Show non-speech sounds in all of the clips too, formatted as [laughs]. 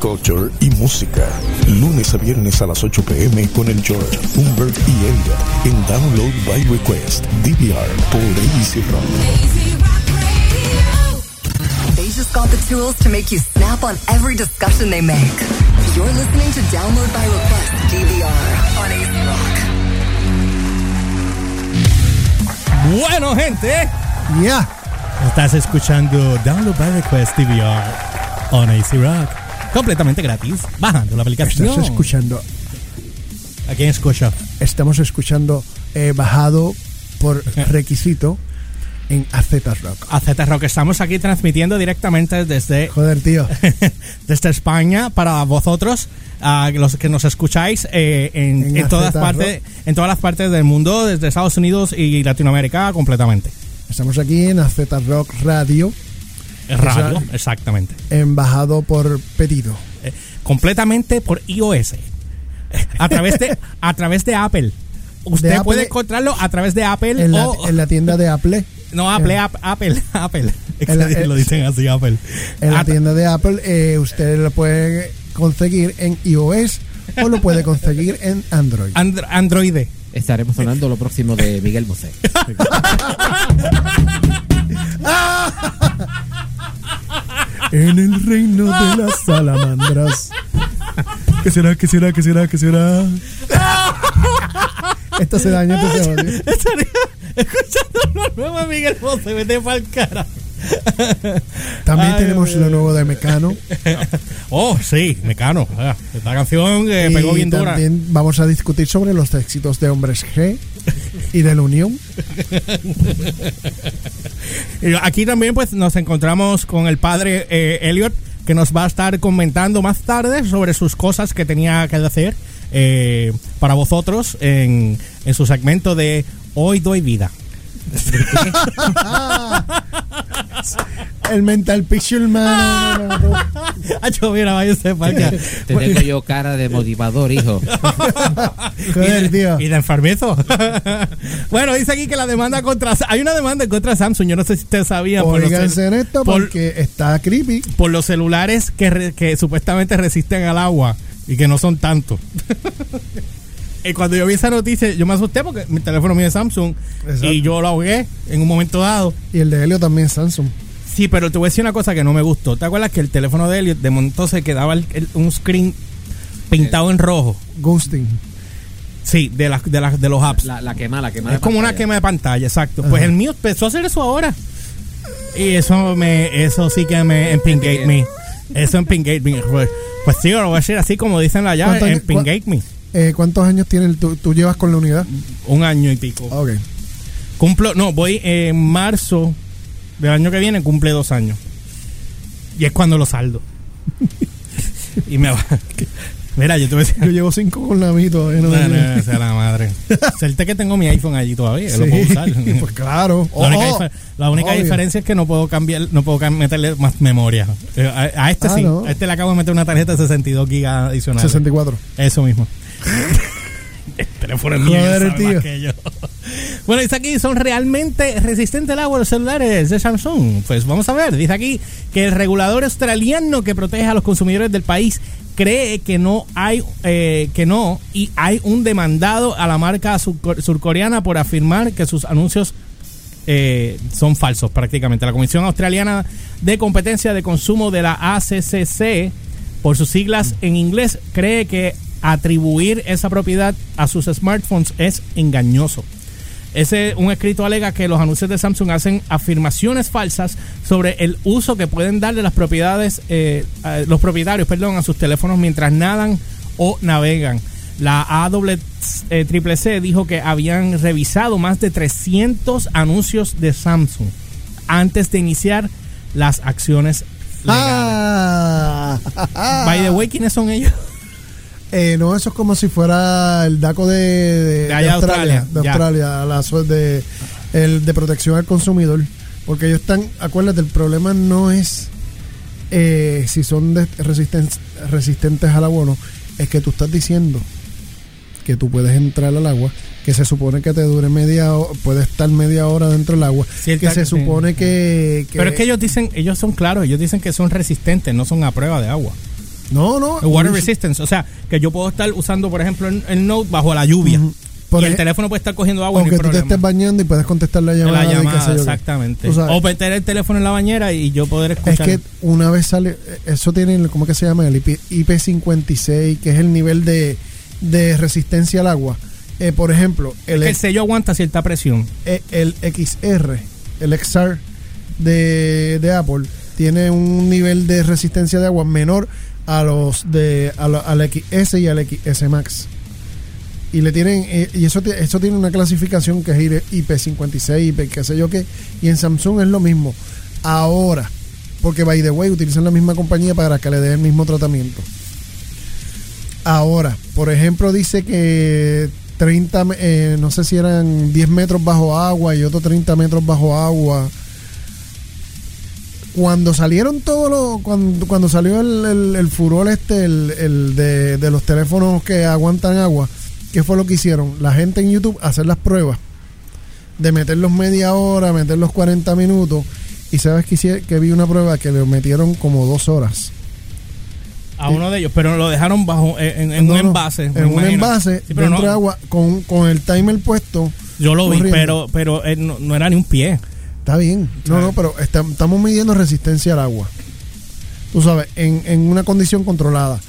culture y música. Lunes a viernes a las 8 pm con el George, Humbert y Elliot en Download by Request, DVR por Easy Rock. They just got the tools to make you snap on every discussion they make. You're listening to Download by Request DVR on AC Rock. Bueno, gente, Ya. estás escuchando Download by Request DVR on AC Rock. Completamente gratis, bajando la aplicación. Estás escuchando. ¿A quién escucha? Estamos escuchando eh, bajado por [laughs] requisito en AZ Rock. A Z Rock. Estamos aquí transmitiendo directamente desde, Joder, tío. [laughs] desde España para vosotros, a los que nos escucháis eh, en, En en todas AZ partes, en todas las partes del mundo, desde Estados Unidos y Latinoamérica completamente. Estamos aquí en AZ Rock Radio, radio, exactamente. en bajado por pedido. Eh, completamente por iOS. A través de, a través de Apple. Usted Apple- puede encontrarlo a través de Apple En la, o en la tienda de Apple. no Apple, Ap- Apple, [laughs] Apple. En la- lo dicen así Apple. En la tienda de Apple eh, usted lo puede conseguir en iOS o lo puede conseguir en Android. Andro- Android. Estaremos sonando lo próximo de Miguel Bosé. [laughs] En el reino de las salamandras. ¿Qué será? ¿Qué será? ¿Qué será? ¿Qué será? Esto se daña, esto se odia. Estaría escuchando lo nuevo de Miguel Bosé, vete pa'l cara. También Ay, tenemos lo nuevo de Mecano. Oh, sí, Mecano. Esta canción eh, pegó bien dura. también vamos a discutir sobre los éxitos de Hombres G y de la Unión. [laughs] Aquí también pues nos encontramos con el padre eh, Elliot que nos va a estar comentando más tarde sobre sus cosas que tenía que hacer eh, para vosotros en, en su segmento de Hoy doy vida. [laughs] El Mental Picture Man. no, no, no. Mira, váyase para allá. Te tengo yo cara de motivador, hijo. [laughs] Joder, tío. Y de enfermizo. [laughs] bueno, dice aquí que la demanda contra... Hay una demanda contra Samsung, yo no sé si ustedes sabían. por en esto por- porque está creepy. por los celulares que, re- que supuestamente resisten al agua y que no son tantos. [laughs] y cuando yo vi esa noticia, yo me asusté porque mi teléfono mío es Samsung Exacto. y yo lo ahogué en un momento dado. Y el de Helio también Samsung. Sí, pero te voy a decir una cosa que no me gustó. ¿Te acuerdas que el teléfono de Elliot de momento se quedaba el- el- un screen pintado en rojo? Ghosting. Sí, de, las de, las de los apps. La, la quema, la quema. es de como una quema de pantalla, exacto. Pues el mío empezó a hacer eso ahora. Y eso me, eso sí que me empingate me. Eso empingate me. Pues, pues sí, lo voy a decir así como dicen allá, ¿Cuántos años- empingate me. Eh, ¿Cuántos años tiene el, tú, tú llevas con la unidad? Un año y pico. Ok. Cumplo, no, voy en marzo del año que viene, cumple dos años. Y es cuando lo saldo. [laughs] y me va. Mira, yo te voy a decir. Yo llevo cinco con la mí todavía. No, No, no, sea la madre. Suerte que tengo mi iPhone allí todavía, que lo puedo Sí, usar. [laughs] pues claro. La única, Oh, difer- la única obvio. diferencia es que no puedo cambiar, no puedo meterle más memoria. Eh, A, a este Ah, sí, no. a este le acabo de meter una tarjeta de 62 gigas adicionales. 64. Eso mismo. [laughs] El teléfono es mío, tío. que yo. [laughs] Bueno, dice aquí, ¿son realmente resistentes al agua los celulares de Samsung? Pues vamos a ver. Dice aquí que el regulador australiano que protege a los consumidores del país cree que no hay, eh, que no, y hay un demandado a la marca surco- surcoreana por afirmar que sus anuncios eh, son falsos prácticamente. La Comisión Australiana de Competencia de Consumo de la ACCC, por sus siglas en inglés, cree que atribuir esa propiedad a sus smartphones es engañoso. Ese un escrito alega que los anuncios de Samsung hacen afirmaciones falsas sobre el uso que pueden darle las propiedades, eh, a- los propietarios, perdón, a sus teléfonos mientras nadan o navegan. La AWCCC dijo que habían revisado más de 300 anuncios de Samsung antes de iniciar las acciones legales. Ah, By the way, ¿quiénes son ellos? Eh, no, eso es como si fuera el DACO de, de- De allá de Australia. De. Australia, la de, el de protección al consumidor. Porque ellos están, acuérdate, el problema no es eh, si son de- resisten- resistentes al agua o no. Es que tú estás diciendo que tú puedes entrar al agua, que se supone que te dure media hora, puede estar media hora dentro del agua, Cierta- que se supone que, que- Pero es que ellos dicen, ellos son claros, ellos dicen que son resistentes, no son a prueba de agua. No, no. El water resistance. O sea, que yo puedo estar usando, por ejemplo, el, el Note bajo la lluvia. Ujú. Por y el teléfono puede estar cogiendo agua. O no que hay tú te estés bañando y puedes contestar la llamada. la llamada, qué. exactamente. O meter el teléfono en la bañera y yo poder Es escuchar. que una vez sale, eso tiene, el- ¿cómo que se llama? El IP, IP56, que es el nivel de, de resistencia al agua. Eh, por ejemplo, el, el sello aguanta cierta presión. e- el XR, el XR de, de Apple, tiene un nivel de resistencia de agua menor a los de a lo- al XS y al XS Max. Y le tienen eh, y eso, eso tiene una clasificación que es IP56, IP qué sé yo qué, y en Samsung es lo mismo. Ahora, porque by the way utilizan la misma compañía para que le dé el mismo tratamiento. Ahora, por ejemplo, dice que 30, me- eh, no sé si eran 10 metros bajo agua y otro 30 metros bajo agua. Cuando salieron todos los. Cuando, cuando salió el, el- el furor este, el, el de, de los teléfonos que aguantan agua, ¿qué fue lo que hicieron? La gente en YouTube hacer las pruebas de meterlos media hora, meterlos 40 minutos. Y sabes que, hice- que vi una prueba que le metieron como dos horas. A uno de ellos, pero lo dejaron bajo en, en- No, un envase. En un envase, Sí, pero dentro no- de agua, con, con el timer puesto. Yo lo vi, pero pero eh, no, no era ni un pie. Está bien. No, no, pero está- estamos midiendo resistencia al agua. Tú sabes, en, en una condición controlada.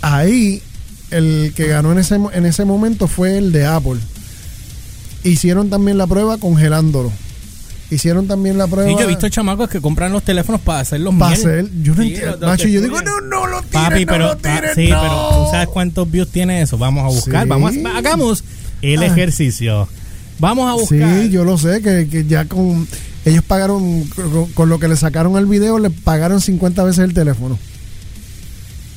Ahí, el que ganó en ese, en ese momento fue el de Apple. Hicieron también la prueba congelándolo. Hicieron también la prueba. Y yo he visto chamacos que compran los teléfonos para hacerlos para hacer. Yo no Sí, entiendo. macho, yo digo, no, no lo tires, Papi, no pero lo tires, pa- sí, no. pero tú sabes cuántos views tiene eso. Vamos a buscar, Sí. vamos a, hagamos el Ah. ejercicio. Vamos a buscar. Sí, yo lo sé, que, que ya con. Ellos pagaron, con, con lo que le sacaron al video, le pagaron 50 veces el teléfono.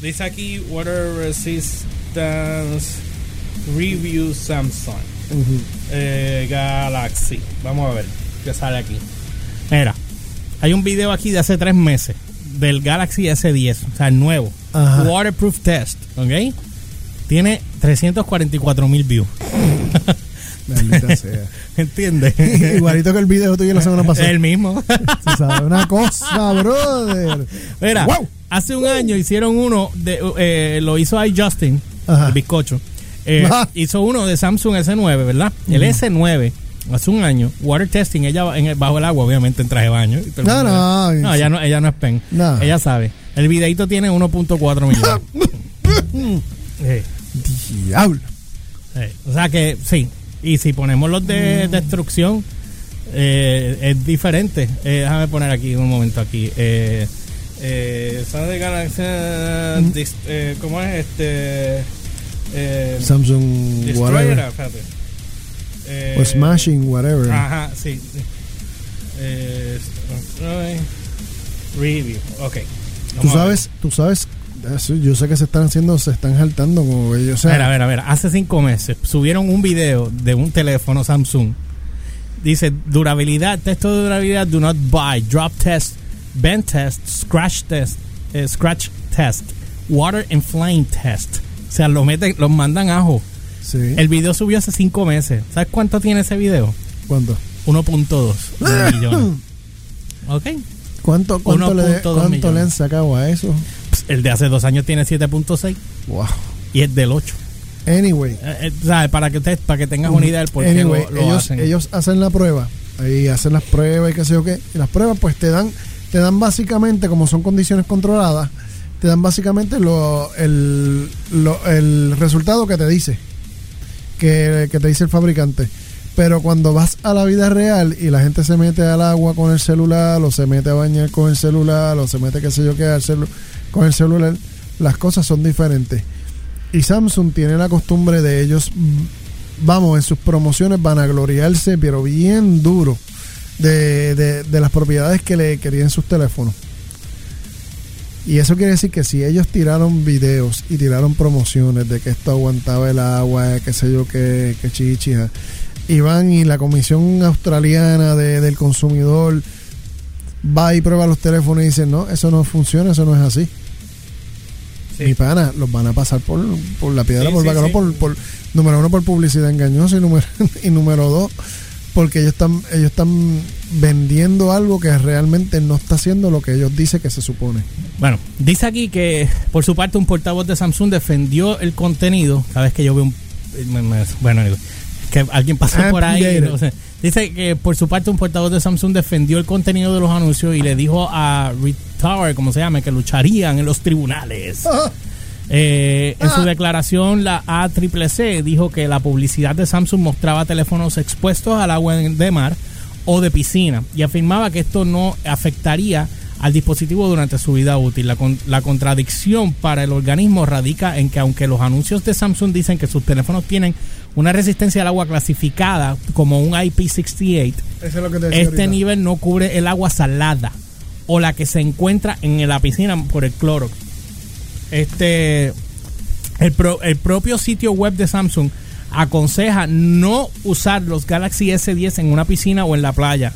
Dice aquí Water Resistance Review Samsung eh, Galaxy. Vamos a ver qué sale aquí. Mira, hay un video aquí de hace tres meses del Galaxy S10, o sea, el nuevo. Ajá. Waterproof Test, ¿ok? Tiene 344 mil views. [laughs] Maldita [laughs] sea. ¿Entiendes? Igualito que el video tuyo la semana pasada. El mismo. [laughs] Tú sabes, una cosa, brother. Mira, Wow. hace un año hicieron uno, de, eh, lo hizo ahí Justin, Ajá. el bizcocho. Eh, Ajá. hizo uno de Samsung S9, ¿verdad? El S9, hace un año, water testing, ella en el- bajo el agua, obviamente en traje de baño. No, no, no, ella no, ella no es pen. No. Ella sabe. El videito tiene 1.4 [laughs] millones. Sí, Diablo. O sea que sí. Y si ponemos los de destrucción, eh, es diferente. Eh, déjame poner aquí un momento aquí. Eh, eh, de Galaxy. dis- eh, ¿Cómo es este? Eh, Samsung, Destroyer. Eh, O Smashing, whatever. Ajá, sí. Eh, review. Ok. Tú Vamos sabes, tú sabes, yo sé que se están haciendo, se están saltando como ellos. O sea, A ver, a ver, a ver. Hace cinco meses subieron un video de un teléfono Samsung. Dice durabilidad, texto de durabilidad, do not buy, drop test, bend test, scratch test, eh, scratch test, water and flame test. O sea, lo meten, los mandan ajo. sí. El video subió hace cinco meses. ¿Sabes cuánto tiene ese video? ¿Cuánto? 1.2 [laughs] millones. Ok. ¿Cuánto, cuánto, le, 1.2 cuánto le han sacado a eso? El de hace dos años tiene 7.6 Wow. y es del 8. Anyway, Eh, eh, ¿sabes? Para que usted, para que tengas una idea del por qué anyway lo, lo ellos, hacen. ellos hacen la prueba, ahí hacen las pruebas y qué sé yo qué. Y las pruebas pues te dan, te dan básicamente, como son condiciones controladas, te dan básicamente lo, el, lo- el resultado que te dice, que, que te dice el fabricante. Pero cuando vas a la vida real y la gente se mete al agua con el celular, o se mete a bañar con el celular, o se mete qué sé yo qué al celu- con el celular, las cosas son diferentes. Y Samsung tiene la costumbre de ellos, vamos, en sus promociones van a gloriarse, pero bien duro, de, de- las propiedades que le querían sus teléfonos. Y eso quiere decir que si ellos tiraron videos y tiraron promociones de que esto aguantaba el agua, qué sé yo, qué, qué chichija, y van y la Comisión Australiana de- del Consumidor va y prueba los teléfonos y dice, no, eso no funciona, eso no es así. Sí. Mi pana, los van a pasar por, por la piedra, Sí, por sí. por, por- número uno, por publicidad engañosa y número, [laughs] y número dos, porque ellos están ellos están vendiendo algo que realmente no está haciendo lo que ellos dicen que se supone. Bueno, dice aquí que por su parte un portavoz de Samsung defendió el contenido. Cada vez que yo veo un. bueno, que alguien pasó Ah, por ahí. No sé. Dice que por su parte un portavoz de Samsung defendió el contenido de los anuncios y le dijo a Tower, como se llama, que lucharían en los tribunales. Eh, en su declaración, la ACCC dijo que la publicidad de Samsung mostraba teléfonos expuestos al agua de mar o de piscina y afirmaba que esto no afectaría al dispositivo durante su vida útil. La, con- la contradicción para el organismo radica en que aunque los anuncios de Samsung dicen que sus teléfonos tienen una resistencia al agua clasificada como un IP68, Eso es lo que te decía este ahorita. nivel no cubre el agua salada o la que se encuentra en la piscina por el cloro. Este el, pro- el propio sitio web de Samsung aconseja no usar los Galaxy S10 en una piscina o en la playa.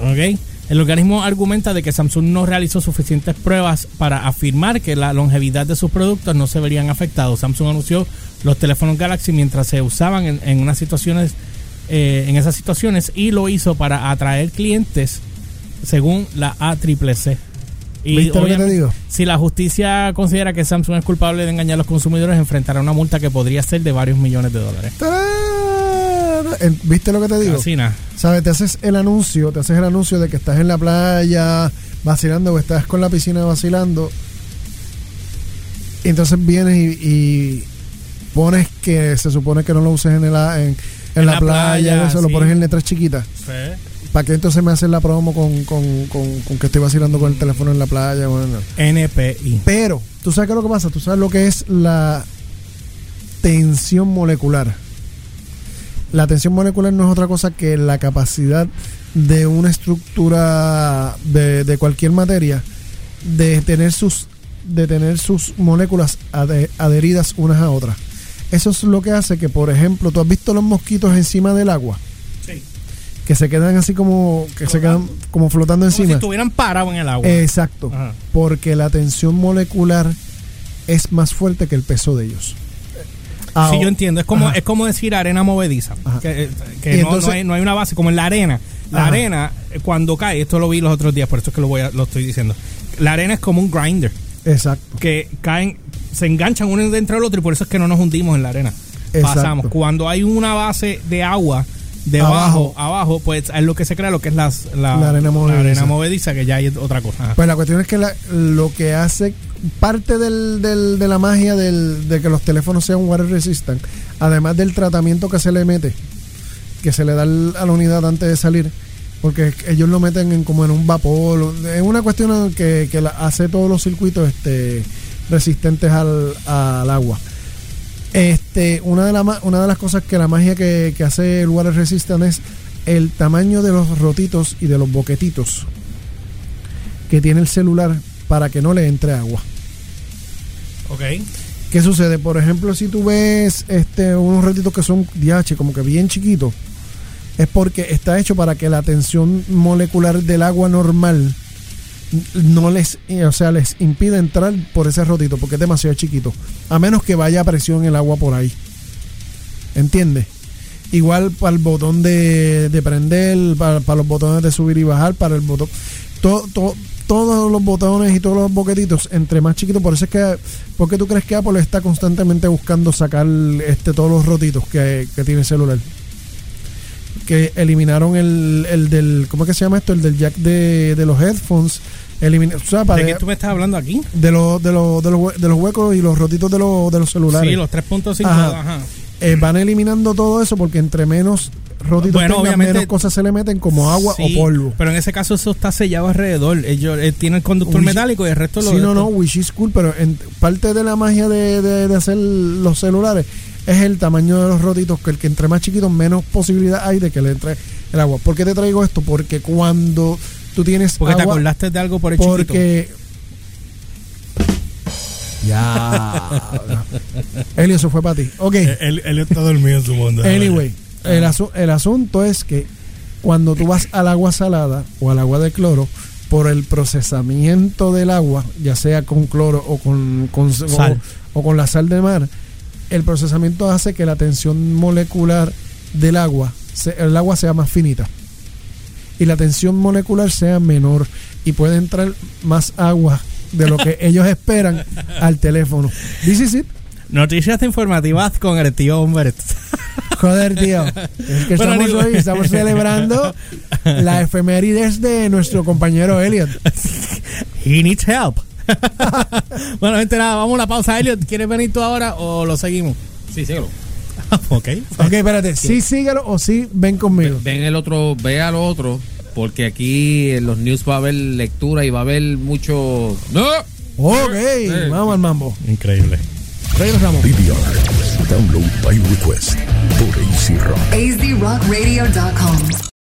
¿Ok? El organismo argumenta de que Samsung no realizó suficientes pruebas para afirmar que la longevidad de sus productos no se verían afectados. Samsung anunció los teléfonos Galaxy mientras se usaban en, en unas situaciones, eh, en esas situaciones, y lo hizo para atraer clientes, según la ACCC. Y ¿Viste lo que te digo? Si la justicia considera que Samsung es culpable de engañar a los consumidores, enfrentará una multa que podría ser de varios millones de dólares. ¡Tarán! ¿Viste lo que te digo? ¿Sabes? Te haces el anuncio, te haces el anuncio de que estás en la playa vacilando o estás con la piscina vacilando. Y entonces vienes y, y pones que se supone que no lo uses en, el, en, en En la, la playa, playa, eso lo pones en letras chiquitas. ¿Para qué entonces me hacen la promo con, con, con, con que estoy vacilando con el teléfono en la playa? Bueno, NPI. pero, ¿tú sabes qué es lo que pasa? ¿Tú sabes lo que es la tensión molecular? La tensión molecular no es otra cosa que la capacidad de una estructura de, de cualquier materia de tener sus de tener sus moléculas ade- adheridas unas a otras. Eso es lo que hace que, por ejemplo, tú has visto los mosquitos encima del agua, Sí. que se quedan así como que se quedan como flotando Como si encima. estuvieran parados en el agua. Exacto. Ajá. Porque la tensión molecular es más fuerte que el peso de ellos. Sí, Ahora- yo entiendo. Es como, Ajá. es como decir arena movediza. Ajá. Que, que Y no, no hay, no hay una base, como en la arena. La Ajá. arena, eh, cuando cae, esto lo vi los otros días, por eso es que lo, voy a- lo estoy diciendo. La arena es como un grinder, Exacto. que caen, se enganchan uno dentro del otro y por eso es que no nos hundimos en la arena. Exacto. Pasamos. Cuando hay una base de agua debajo, abajo, pues es lo que se crea lo que es las- la, La arena movediza. arena movediza, que ya hay otra cosa. Ajá. Pues la cuestión es que la- lo que hace parte del, del- de la magia del- de que los teléfonos sean water resistant, además del tratamiento que se le mete, que se le da a la unidad antes de salir, porque ellos lo meten en, como en un vapor, es una cuestión que, que la- hace todos los circuitos este, resistentes al, al agua. Este, una de, la una de las cosas que la magia que, que hace el water resistant es el tamaño de los rotitos y de los boquetitos que tiene el celular para que no le entre agua. Ok. ¿Qué sucede? Por ejemplo, si tú ves este, unos ratitos que son DH, como que bien chiquitos, es porque está hecho para que la tensión molecular del agua normal no les, eh, o sea, les impida entrar por ese rotito, porque es demasiado chiquito. A menos que vaya a presión el agua por ahí. ¿Entiendes? Igual para el botón de, de prender, para, para los botones de subir y bajar, para el botón. Todo, todo- todos los botones y todos los boquetitos, entre más chiquitos, por eso es que. ¿Por qué tú crees que Apple está constantemente buscando sacar este todos los rotitos que, que tiene el celular? Que eliminaron el, el del. ¿Cómo es que se llama esto? El del jack de, de los headphones. Elimina, o sea, para- ¿De qué tú me estás hablando aquí? de, los, de, los, de, los, de los huecos y los rotitos de los, de los celulares. Sí, los 3.5. Ajá. Ajá. Eh, van eliminando todo eso porque entre menos rotitos Bueno, tengan, obviamente- menos cosas se le meten como agua Sí, o polvo. Pero en ese caso eso está sellado alrededor. Ellos eh, tienen el conductor metálico y el resto lo Sí, no, no, which is cool, pero en, parte de la magia de, de- de hacer los celulares es el tamaño de los rotitos, que el que entre más chiquito menos posibilidad hay de que le entre el agua. ¿Por qué te traigo esto? Porque cuando tú tienes Porque te agua, acordaste de algo por el chiquito. porque ya [laughs] Elio, eso fue para ti. Ok. Él, él está dormido en su mundo. Anyway, el, asu- el asunto es que cuando tú vas al agua salada o al agua de cloro, por el procesamiento del agua, ya sea con cloro o con, con- Sal. O, o con la sal de mar, el procesamiento hace que la tensión molecular del agua, se- el agua sea más finita y la tensión molecular sea menor y puede entrar más agua de lo que [laughs] ellos esperan al teléfono. This is it. Noticias informativas con el tío Humbert. [laughs] Joder, tío. Es que Bueno, estamos hoy, estamos celebrando la efemérides de nuestro compañero Elliot. [laughs] He needs help. [laughs] bueno, gente, nada, vamos a una pausa. Elliot, ¿quieres venir tú ahora o lo seguimos? Sí, síguelo. [laughs] ok. Ok, espérate. Sí, síguelo o sí, ven conmigo. Ven el otro, ve al otro, porque aquí en los news va a haber lectura y va a haber mucho. ¡No! Ok, vamos al mambo. Increíble. Regresamos. DVR. Download by request por AC Rock. azrockradio.com.